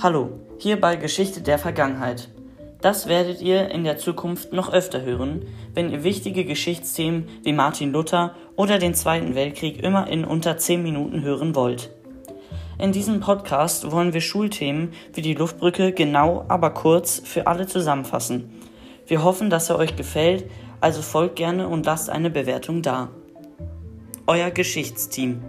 Hallo, hier bei Geschichte der Vergangenheit. Das werdet ihr in der Zukunft noch öfter hören, wenn ihr wichtige Geschichtsthemen wie Martin Luther oder den Zweiten Weltkrieg immer in unter 10 Minuten hören wollt. In diesem Podcast wollen wir Schulthemen wie die Luftbrücke genau, aber kurz für alle zusammenfassen. Wir hoffen, dass er euch gefällt, also folgt gerne und lasst eine Bewertung da. Euer Geschichtsteam.